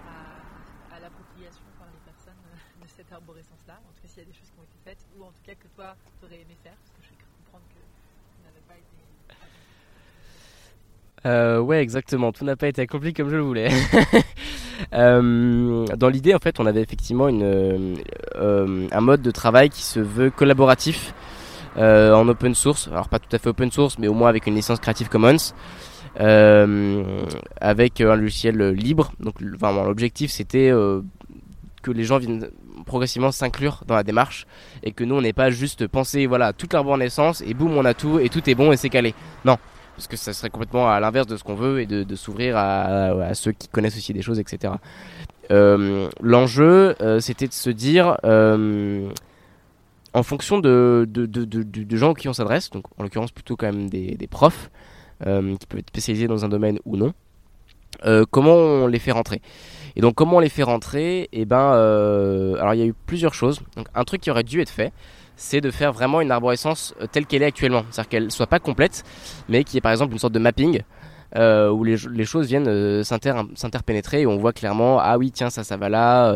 à, à l'appropriation par les personnes de cette arborescence-là En tout cas, s'il y a des choses qui ont été faites, ou en tout cas que toi, tu aurais aimé faire, parce que je vais comprendre que ça n'avait pas été. Euh, ouais, exactement. Tout n'a pas été accompli comme je le voulais. Euh, dans l'idée, en fait, on avait effectivement une, euh, un mode de travail qui se veut collaboratif euh, en open source. Alors pas tout à fait open source, mais au moins avec une licence Creative Commons. avec un logiciel libre. Donc, vraiment, l'objectif c'était que les gens viennent progressivement s'inclure dans la démarche et que nous on n'est pas juste pensé voilà toute naissance et boum on a tout et tout est bon et c'est calé. Non, parce que ça serait complètement à l'inverse de ce qu'on veut et de, s'ouvrir à, ceux qui connaissent aussi des choses, etc. Euh, l'enjeu, euh, c'était de se dire, euh, en fonction de, de, gens qui on s'adresse, donc en l'occurrence plutôt quand même des, profs, qui peuvent être spécialisés dans un domaine ou non, comment on les fait rentrer et donc comment on les fait rentrer eh ben, alors il y a eu plusieurs choses. Donc un truc qui aurait dû être fait, c'est de faire vraiment une arborescence euh, telle qu'elle est actuellement. C'est-à-dire qu'elle soit pas complète, mais qu'il y ait par exemple une sorte de mapping euh, où les, choses viennent euh, s'interpénétrer et on voit clairement ah oui tiens ça ça va là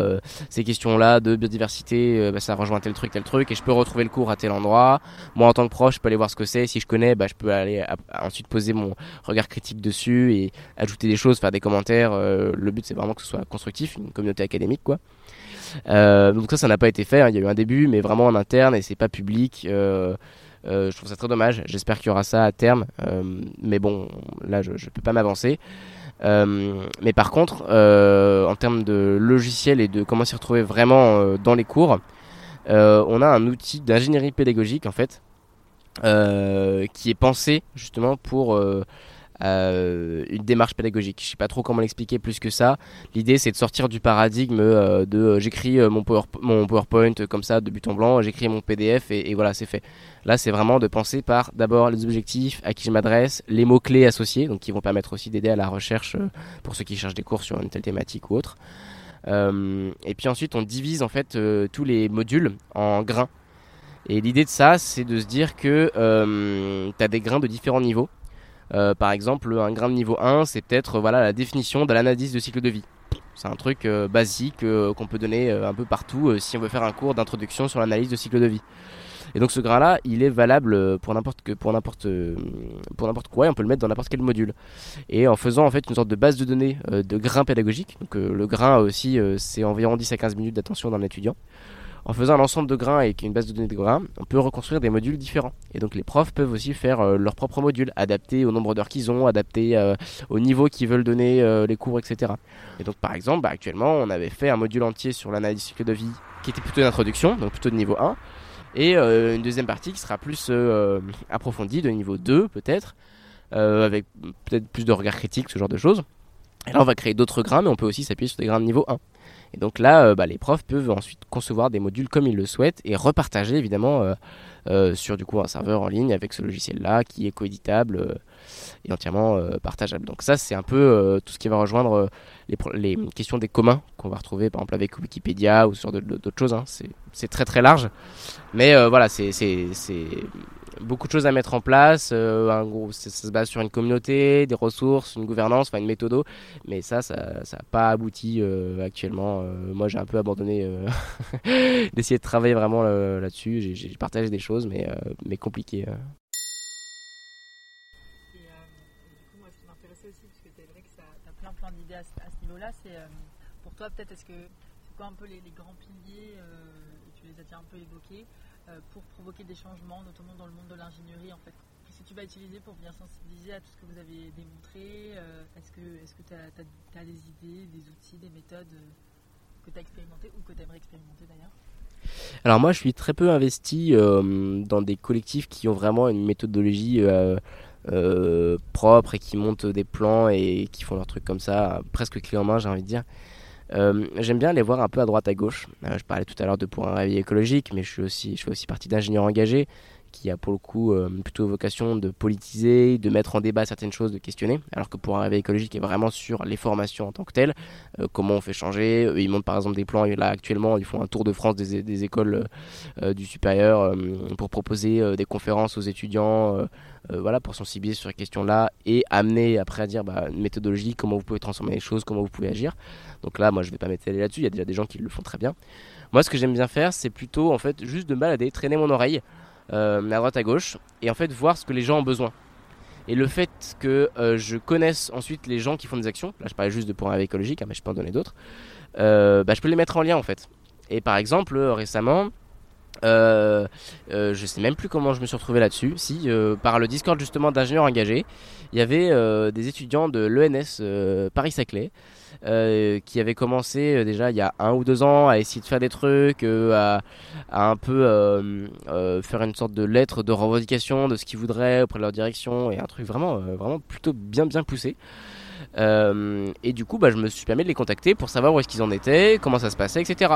ces questions là de biodiversité bah, ça rejoint tel truc tel truc et je peux retrouver le cours à tel endroit moi en tant que proche je peux aller voir ce que c'est si je connais bah, je peux aller ensuite poser mon regard critique dessus et ajouter des choses faire des commentaires le but c'est vraiment que ce soit constructif une communauté académique quoi euh, donc ça, ça n'a pas été fait. Hein. Il y a eu un début, mais vraiment en interne et c'est pas public. Euh, euh, je trouve ça très dommage. J'espère qu'il y aura ça à terme. mais bon, là, je, ne peux pas m'avancer. mais par contre, en termes de logiciel et de comment s'y retrouver vraiment dans les cours, on a un outil d'ingénierie pédagogique en fait, qui est pensé justement pour euh, une démarche pédagogique. Je sais pas trop comment l'expliquer plus que ça. L'idée c'est de sortir du paradigme euh, de euh, j'écris mon, mon, PowerPoint comme ça de but en blanc, j'écris mon PDF et, voilà c'est fait. Là c'est vraiment de penser par d'abord les objectifs, à qui je m'adresse, les mots clés associés, donc qui vont permettre aussi d'aider à la recherche pour ceux qui cherchent des cours sur une telle thématique ou autre. et puis ensuite on divise en fait tous les modules en grains. Et l'idée de ça, c'est de se dire que tu as des grains de différents niveaux. Euh, par exemple, un grain de niveau 1, c'est peut-être voilà, la définition de l'analyse de cycle de vie. C'est un truc euh, basique euh, qu'on peut donner un peu partout si on veut faire un cours d'introduction sur l'analyse de cycle de vie. Et donc ce grain-là, il est valable pour n'importe pour n'importe pour n'importe quoi et on peut le mettre dans n'importe quel module. Et en faisant en fait une sorte de base de données de grains pédagogiques. Donc le grain aussi c'est environ 10 à 15 minutes d'attention d'un étudiant en faisant un ensemble de grains et une base de données de grains, on peut reconstruire des modules différents. Et donc les profs peuvent aussi faire euh, leur propre module, adapté au nombre d'heures qu'ils ont, adapté euh, au niveau qu'ils veulent donner euh, les cours, etc. Et donc par exemple, bah, actuellement, on avait fait un module entier sur l'analyse cycle de vie qui était plutôt une introduction, donc plutôt de niveau 1, et une deuxième partie qui sera plus approfondie, de niveau 2 peut-être, avec peut-être plus de regard critique, ce genre de choses. Et là, on va créer d'autres grains, mais on peut aussi s'appuyer sur des grains de niveau 1. Et donc là, euh, bah, les profs peuvent ensuite concevoir des modules comme ils le souhaitent et repartager évidemment euh, euh, sur du coup un serveur en ligne avec ce logiciel-là qui est coéditable et entièrement partageable. Donc ça, c'est un peu tout ce qui va rejoindre les, questions des communs qu'on va retrouver par exemple avec Wikipédia ou sur d'autres choses. Hein. C'est très très large, mais voilà, c'est beaucoup de choses à mettre en place. Euh, ça, se base sur une communauté, des ressources, une gouvernance, enfin une méthode. Mais ça, ça n'a pas abouti euh, actuellement. Euh, moi, j'ai un peu abandonné d'essayer de travailler vraiment là-dessus. J'ai partagé des choses, mais, mais compliquées. À, ce niveau-là, c'est pour toi, peut-être, est-ce que c'est quoi un peu les grands piliers Tu les as déjà un peu évoqués? Euh, pour provoquer des changements, notamment dans le monde de l'ingénierie en fait Qu'est-ce que tu vas utiliser pour venir sensibiliser à tout ce que vous avez démontré euh, Est-ce que tu as, des idées, des outils, des méthodes euh, que tu as expérimentées ou que tu aimerais expérimenter d'ailleurs? Alors moi je suis très peu investi dans des collectifs qui ont vraiment une méthodologie propre et qui montent des plans et qui font leurs trucs comme ça, presque clé en main j'ai envie de dire. Euh, j'aime bien les voir un peu à droite à gauche. Euh, je parlais tout à l'heure de pour un réveil écologique, mais je, suis aussi, je fais aussi partie d'ingénieurs engagés qui a pour le coup euh, plutôt vocation de politiser, de mettre en débat certaines choses, de questionner, alors que pour un réveil écologique est vraiment sur les formations en tant que telles, comment on fait changer. ils montent par exemple des plans, là actuellement ils font un tour de France des, écoles du supérieur pour proposer des conférences aux étudiants euh, voilà, pour sensibiliser sur ces questions-là et amener après à dire bah, une méthodologie, comment vous pouvez transformer les choses, comment vous pouvez agir. Donc là, moi, je vais pas m'étaler là-dessus, il y a déjà des gens qui le font très bien. Moi, ce que j'aime bien faire, c'est plutôt en fait juste de me balader, traîner mon oreille euh, à droite à gauche et en fait voir ce que les gens ont besoin. Et le fait que euh, je connaisse ensuite les gens qui font des actions, là je parlais juste de pour un écologique, hein, mais je peux en donner d'autres, bah, je peux les mettre en lien en fait. Et par exemple, récemment, euh, euh, je sais même plus comment je me suis retrouvé là-dessus. Si, euh, par le Discord justement d'ingénieurs engagés, il y avait des étudiants de l'ENS Paris-Saclay qui avaient commencé déjà il y a un ou deux ans à essayer de faire des trucs, à, à, un peu faire une sorte de lettre de revendication de ce qu'ils voudraient auprès de leur direction et un truc vraiment, vraiment plutôt bien bien poussé. Euh, et du coup, bah, je me suis permis de les contacter pour savoir où est-ce qu'ils en étaient, comment ça se passait, etc.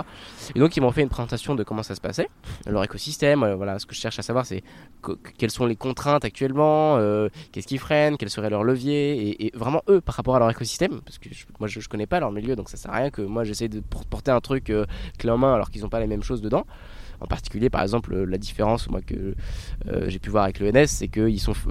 Et donc, ils m'ont fait une présentation de comment ça se passait, leur écosystème. Euh, voilà, ce que je cherche à savoir, c'est quelles sont les contraintes actuellement, euh, qu'est-ce qui freine, quels seraient leurs leviers, et, vraiment eux par rapport à leur écosystème, parce que moi, je, je, connais pas leur milieu, donc ça sert à rien que moi j'essaie de porter un truc clé en main alors qu'ils n'ont pas les mêmes choses dedans. En particulier, par exemple, la différence moi, que euh, j'ai pu voir avec l'ENS, c'est que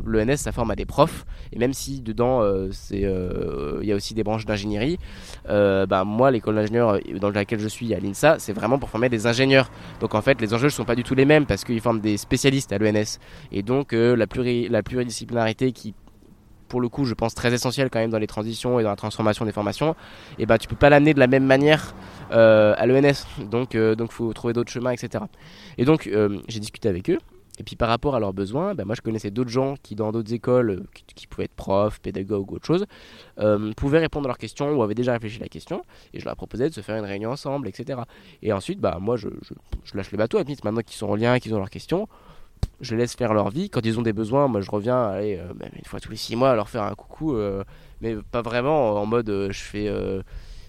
l'ENS, ça forme à des profs. Et même si dedans, euh, euh, il y a aussi des branches d'ingénierie, bah, moi, l'école d'ingénieur dans laquelle je suis à l'INSA, c'est vraiment pour former des ingénieurs. Donc en fait, les enjeux ne sont pas du tout les mêmes parce qu'ils forment des spécialistes à l'ENS. Et donc la, pluri la pluridisciplinarité qui pour le coup, je pense très essentiel quand même dans les transitions et dans la transformation des formations, et bah tu peux pas l'amener de la même manière euh, à l'ENS. Donc, euh, donc faut trouver d'autres chemins, etc. Et donc, euh, j'ai discuté avec eux. Et puis par rapport à leurs besoins, bah, moi je connaissais d'autres gens qui dans d'autres écoles, qui, pouvaient être profs, pédagogues ou autre chose, pouvaient répondre à leurs questions ou avaient déjà réfléchi à la question. Et je leur proposais de se faire une réunion ensemble, etc. Et ensuite, bah, moi je, je, lâche les bateaux. À maintenant qu'ils sont en lien, qu'ils ont leurs questions, je laisse faire leur vie. Quand ils ont des besoins, moi je reviens allez, bah, une fois tous les six mois leur faire un coucou. mais pas vraiment en mode je fais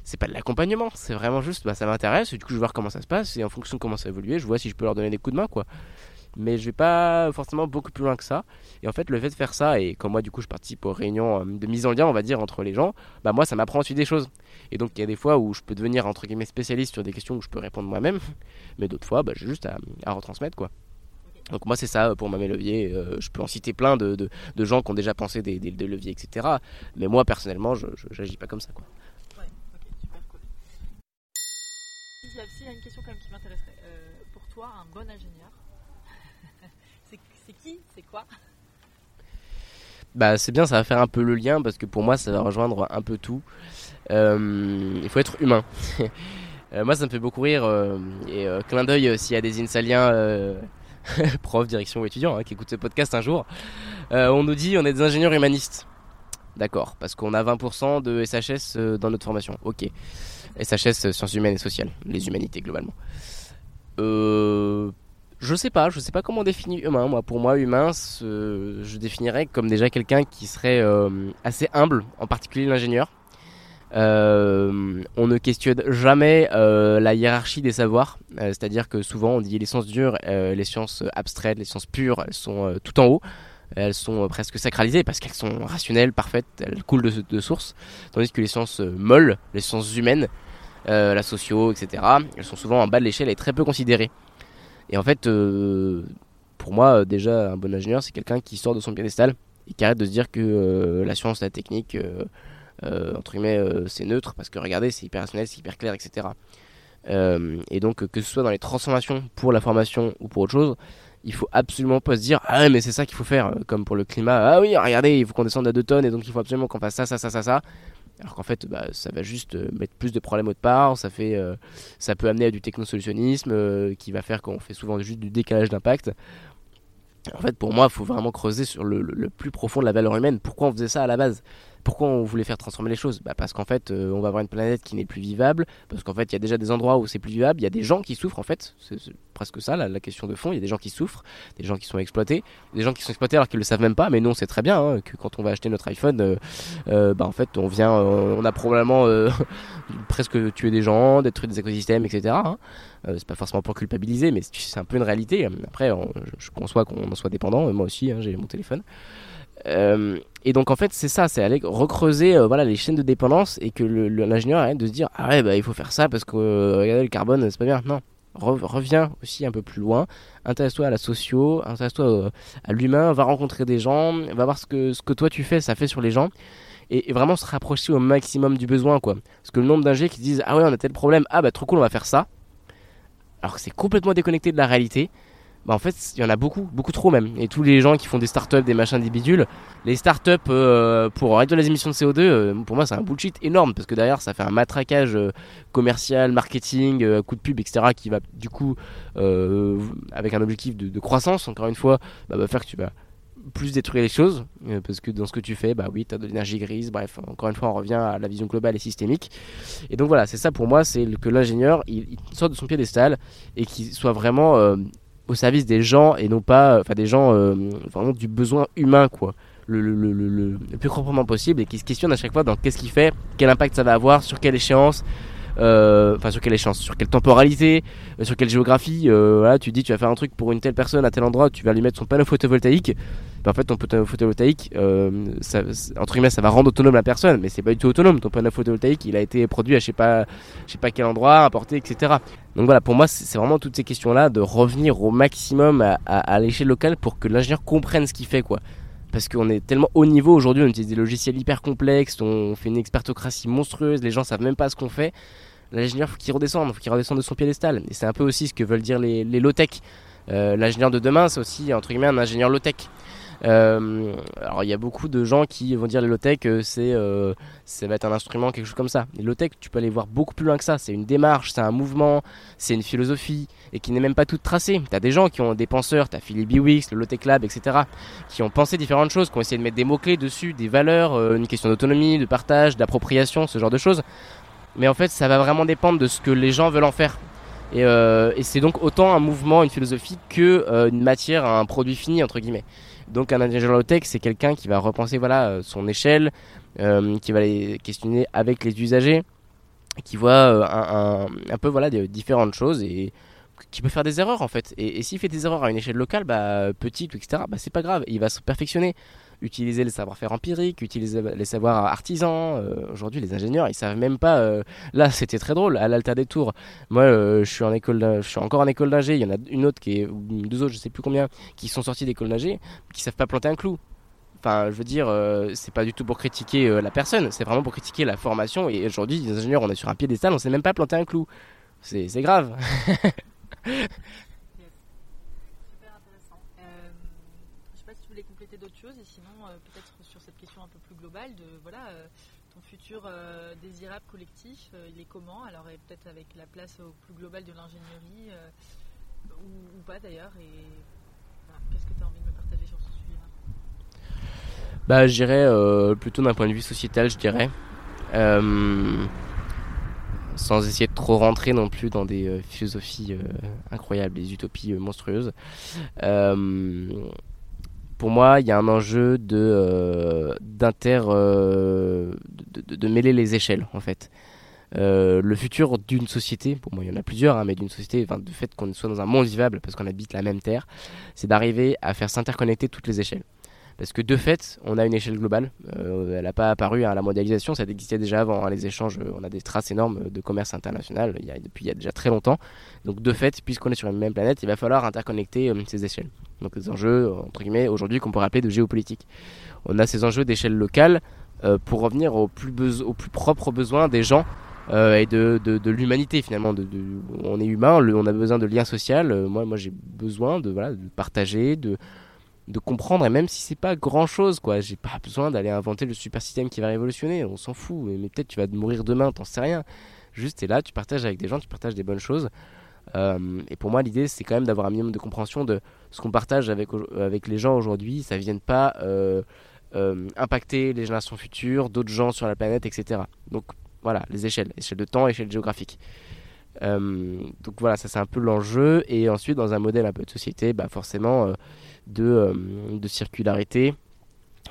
c'est pas de l'accompagnement, c'est vraiment juste, bah, ça m'intéresse, du coup je vais voir comment ça se passe, et en fonction de comment ça évolue, je vois si je peux leur donner des coups de main, quoi. Mais je vais pas forcément beaucoup plus loin que ça. Et en fait, le fait de faire ça, et quand moi du coup je participe aux réunions euh, de mise en lien, on va dire, entre les gens, bah moi ça m'apprend aussi des choses. Et donc il y a des fois où je peux devenir entre guillemets spécialiste sur des questions où je peux répondre moi-même, mais d'autres fois, bah, j'ai juste à, retransmettre, quoi. Donc moi c'est ça euh, pour ma leviers. Euh, je peux en citer plein de, de, gens qui ont déjà pensé des, des, leviers, etc. Mais moi personnellement, je n'agis pas comme ça. Quoi. il y a une question quand même qui m'intéresserait. Euh, pour toi, un bon ingénieur, c'est qui? C'est quoi? Bah, c'est bien, ça va faire un peu le lien parce que pour moi, ça va rejoindre un peu tout. Euh, il faut être humain. Moi, ça me fait beaucoup rire. et clin d'œil s'il y a des insaliens, profs, direction ou étudiants hein, qui écoutent ce podcast un jour. on nous dit on est des ingénieurs humanistes. D'accord, parce qu'on a 20% de SHS dans notre formation. Ok. SHS, sciences humaines et sociales, les humanités globalement. Euh, je sais pas, je sais pas comment définir humain. Moi, pour moi, humain, je définirais comme déjà quelqu'un qui serait euh, assez humble, en particulier l'ingénieur. Euh, on ne questionne jamais euh, la hiérarchie des savoirs, euh, c'est-à-dire que souvent on dit les sciences dures, les sciences abstraites, les sciences pures, elles sont tout en haut, elles sont presque sacralisées parce qu'elles sont rationnelles, parfaites, elles coulent de, de source, tandis que les sciences molles, les sciences humaines, la socio, etc., elles sont souvent en bas de l'échelle et très peu considérées. Et en fait, pour moi, déjà, un bon ingénieur, c'est quelqu'un qui sort de son piédestal et qui arrête de se dire que la science, la technique entre guillemets, euh, c'est neutre parce que regardez, c'est hyper rationnel, c'est hyper clair, etc. Euh, et donc, que ce soit dans les transformations pour la formation ou pour autre chose, il faut absolument pas se dire ah mais c'est ça qu'il faut faire comme pour le climat. Ah oui regardez il faut qu'on descende à 2 tonnes et donc il faut absolument qu'on fasse ça ça ça ça ça. Alors qu'en fait bah, ça va juste mettre plus de problèmes au part ça fait ça peut amener à du technosolutionnisme qui va faire qu'on fait souvent juste du décalage d'impact. En fait pour moi il faut vraiment creuser sur le, le, plus profond de la valeur humaine. Pourquoi on faisait ça à la base? Pourquoi on voulait faire transformer les choses? Bah Parce qu'en fait, euh, on va avoir une planète qui n'est plus vivable, parce qu'en fait, il y a déjà des endroits où c'est plus vivable, il y a des gens qui souffrent en fait, c'est presque ça la, question de fond, il y a des gens qui souffrent, des gens qui sont exploités, des gens qui sont exploités alors qu'ils le savent même pas, mais nous on sait très bien hein, que quand on va acheter notre iPhone, euh, euh, bah en fait on vient, on a probablement presque tué des gens, détruit des écosystèmes, etc. Hein. c'est pas forcément pour culpabiliser, mais c'est un peu une réalité. Après, je conçois qu'on en soit dépendant, moi aussi, hein, j'ai mon téléphone. Euh, et donc en fait c'est ça, c'est aller recreuser euh, voilà les chaînes de dépendance et que l'ingénieur arrête de se dire ah ouais bah il faut faire ça parce que euh, regardez le carbone c'est pas bien. Non, reviens aussi un peu plus loin, intéresse-toi à la socio, intéresse-toi à l'humain, va rencontrer des gens, va voir ce que ce que toi tu fais, ça fait sur les gens. Et, vraiment se rapprocher au maximum du besoin quoi. Parce que le nombre d'ingénieurs qui disent ah ouais on a tel problème, ah bah trop cool on va faire ça. Alors que c'est complètement déconnecté de la réalité bah en fait il y en a beaucoup, beaucoup trop même. Et tous les gens qui font des startups, des machins, des bidules, les startups euh, pour réduire les émissions de CO2, euh, pour moi c'est un bullshit énorme parce que derrière ça fait un matraquage euh, commercial, marketing, coup de pub, etc. qui va du coup avec un objectif de, croissance, encore une fois, bah, faire que tu vas plus détruire les choses parce que dans ce que tu fais bah oui tu as de l'énergie grise bref encore une fois on revient à la vision globale et systémique et donc voilà c'est ça pour moi c'est que l'ingénieur il, il, sort de son piédestal et qu'il soit vraiment au service des gens et non pas, enfin des gens euh, vraiment du besoin humain quoi. Le, le, le, plus proprement possible et qui se questionne à chaque fois dans qu'est-ce qu'il fait, quel impact ça va avoir, sur quelle échéance, euh, enfin sur quelle échéance, sur quelle temporalité, euh, sur quelle géographie. Euh, tu dis tu vas faire un truc pour une telle personne à tel endroit, tu vas lui mettre son panneau photovoltaïque. Ben, en fait, ton panneau photovoltaïque, ça, entre guillemets, ça va rendre autonome la personne, mais c'est pas du tout autonome. Ton panneau photovoltaïque, il a été produit à je sais pas, je sais pas quel endroit, importé, etc. Donc voilà, pour moi, c'est vraiment toutes ces questions-là de revenir au maximum à, l'échelle locale pour que l'ingénieur comprenne ce qu'il fait, quoi parce qu'on est tellement haut niveau aujourd'hui, on utilise des logiciels hyper complexes, on fait une expertocratie monstrueuse, les gens savent même pas ce qu'on fait. L'ingénieur, faut qu'il redescende, faut qu'il redescende de son piédestal. Et c'est un peu aussi ce que veulent dire les, les low-tech. Euh, l'ingénieur de demain, c'est aussi entre guillemets un ingénieur low-tech. Euh, alors il y a beaucoup de gens qui vont dire les low-tech, euh, c'est euh, ça va être un instrument, quelque chose comme ça. Les low-tech, tu peux aller voir beaucoup plus loin que ça. C'est une démarche, c'est un mouvement, c'est une philosophie et qui n'est même pas toute tracée. Tu as des gens qui ont des penseurs, tu as Philippe Biwix, le low-tech lab, etc., qui ont pensé différentes choses, qui ont essayé de mettre des mots-clés dessus, des valeurs, une question d'autonomie, de partage, d'appropriation, ce genre de choses. Mais en fait, ça va vraiment dépendre de ce que les gens veulent en faire. Et c'est donc autant un mouvement, une philosophie que une matière, un produit fini entre guillemets. Donc un ingénieur low-tech, c'est quelqu'un qui va repenser voilà euh, son échelle, euh, qui va les questionner avec les usagers, qui voit euh, un, peu voilà des différentes choses et qui peut faire des erreurs en fait. Et, et s'il fait des erreurs à une échelle locale, bah, petite, etc., bah, c'est pas grave, il va se perfectionner utiliser les savoir-faire empiriques, utiliser les savoirs artisans. Euh, aujourd'hui, les ingénieurs, ils savent même pas. Euh, là, c'était très drôle à l'Alta des Tours. Moi, euh, je suis en école, je suis encore en école d'ingé. Il y en a une autre qui deux autres, je sais plus combien, qui sont sortis d'école d'ingé, qui savent pas planter un clou. Enfin, je veux dire, c'est pas du tout pour critiquer la personne, c'est vraiment pour critiquer la formation. Et aujourd'hui, les ingénieurs, on est sur un piédestal, on sait même pas planter un clou. C'est grave. d'autres choses et sinon euh, peut-être sur cette question un peu plus globale de voilà euh, ton euh, désirable collectif, il est comment? Alors peut-être avec la place au plus global de l'ingénierie ou, pas d'ailleurs et qu'est-ce que tu as envie de me partager sur ce sujet-là? Bah je dirais plutôt d'un point de vue sociétal, je dirais. sans essayer de trop rentrer non plus dans des philosophies incroyables, des utopies monstrueuses pour moi, il y a un enjeu de de, de, mêler les échelles en fait. Euh, le futur d'une société, pour moi il y en a plusieurs, hein, mais d'une société, du fait qu'on soit dans un monde vivable parce qu'on habite la même terre, c'est d'arriver à faire s'interconnecter toutes les échelles. Parce que de fait, on a une échelle globale. Euh, elle n'a pas apparu à la mondialisation, ça existait déjà avant. Hein, les échanges, euh, on a des traces énormes de commerce international depuis il y a déjà très longtemps. Donc de fait, puisqu'on est sur une même planète, il va falloir interconnecter ces échelles. Donc des enjeux, entre guillemets, aujourd'hui qu'on pourrait appeler de géopolitique. On a ces enjeux d'échelle locale pour revenir aux plus, propres besoins des gens euh, et de, l'humanité finalement. On est humain, on a besoin de liens sociaux. Euh, moi, moi j'ai besoin de, de partager, de, de comprendre, et même si c'est pas grand chose, quoi. J'ai pas besoin d'aller inventer le super système qui va révolutionner, on s'en fout. Mais peut-être tu vas mourir demain, t'en sais rien. Juste, t'es là, tu partages avec des gens, tu partages des bonnes choses. Euh, et pour moi, l'idée, c'est quand même d'avoir un minimum de compréhension de ce qu'on partage avec, avec les gens aujourd'hui. Ça ne vienne pas impacter les générations futures, d'autres gens sur la planète, etc. Donc, voilà, les échelles, échelle de temps, échelle géographique. Euh, donc voilà, ça c'est un peu l'enjeu. Et ensuite, dans un modèle un peu de société, bah forcément euh, de, euh, de, circularité.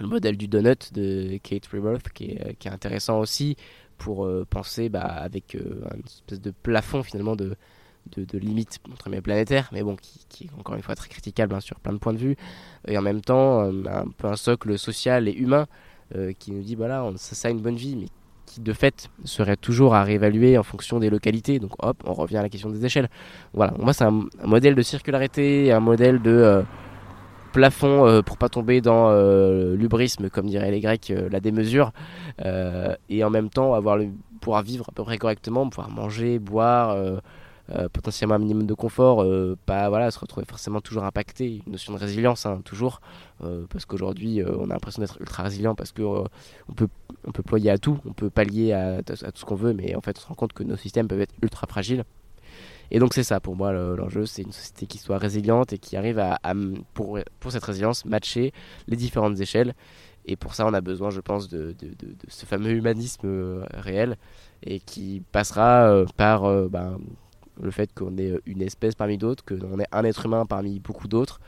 Le modèle du donut de Kate Rebirth qui est, qui est intéressant aussi pour penser bah, avec une espèce de plafond finalement de, de, limite entre mes planétaires, mais bon, qui, qui, est encore une fois très critiquable hein, sur plein de points de vue. Et en même temps, un peu un socle social et humain qui nous dit voilà, ça, ça a une bonne vie, mais qui de fait serait toujours à réévaluer en fonction des localités. Donc hop, on revient à la question des échelles. Voilà, moi c'est un, modèle de circularité, un modèle de euh, plafond euh, pour pas tomber dans euh, l'ubrisme, comme diraient les Grecs, la démesure, et en même temps avoir le, pouvoir vivre à peu près correctement, pouvoir manger, boire. Potentiellement un minimum de confort, pas voilà, se retrouver forcément toujours impacté, une notion de résilience hein, toujours, parce qu'aujourd'hui on a l'impression d'être ultra résilient parce que on peut on peut ployer à tout, on peut pallier à, tout ce qu'on veut, mais en fait on se rend compte que nos systèmes peuvent être ultra fragiles. Et donc c'est ça pour moi l'enjeu, c'est une société qui soit résiliente et qui arrive à, pour, pour, cette résilience, matcher les différentes échelles. Et pour ça on a besoin, je pense, de, de, de, ce fameux humanisme euh, réel et qui passera euh, par euh, ben, le fait qu'on est une espèce parmi d'autres, qu'on est un être humain parmi beaucoup d'autres,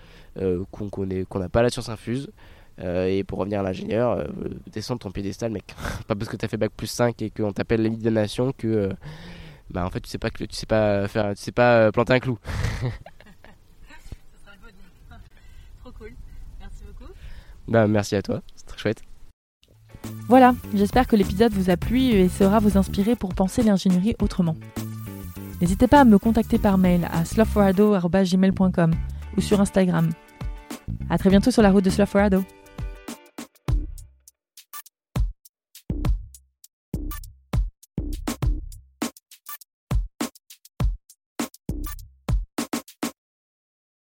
qu'on n'a pas la science infuse. Euh, et pour revenir à l'ingénieur, euh, descendre ton piédestal, mec. pas parce que tu as fait bac plus 5 et qu'on t'appelle l'élite de nation que euh, bah en fait tu sais pas que tu sais pas faire tu sais pas planter un clou. Trop cool. Merci beaucoup. Bah merci à toi, c'est très chouette. Voilà, j'espère que l'épisode vous a plu et saura vous inspirer pour penser l'ingénierie autrement. N'hésitez pas à me contacter par mail à slothforado.gmail.com ou sur Instagram. A très bientôt sur la route de Slothforado.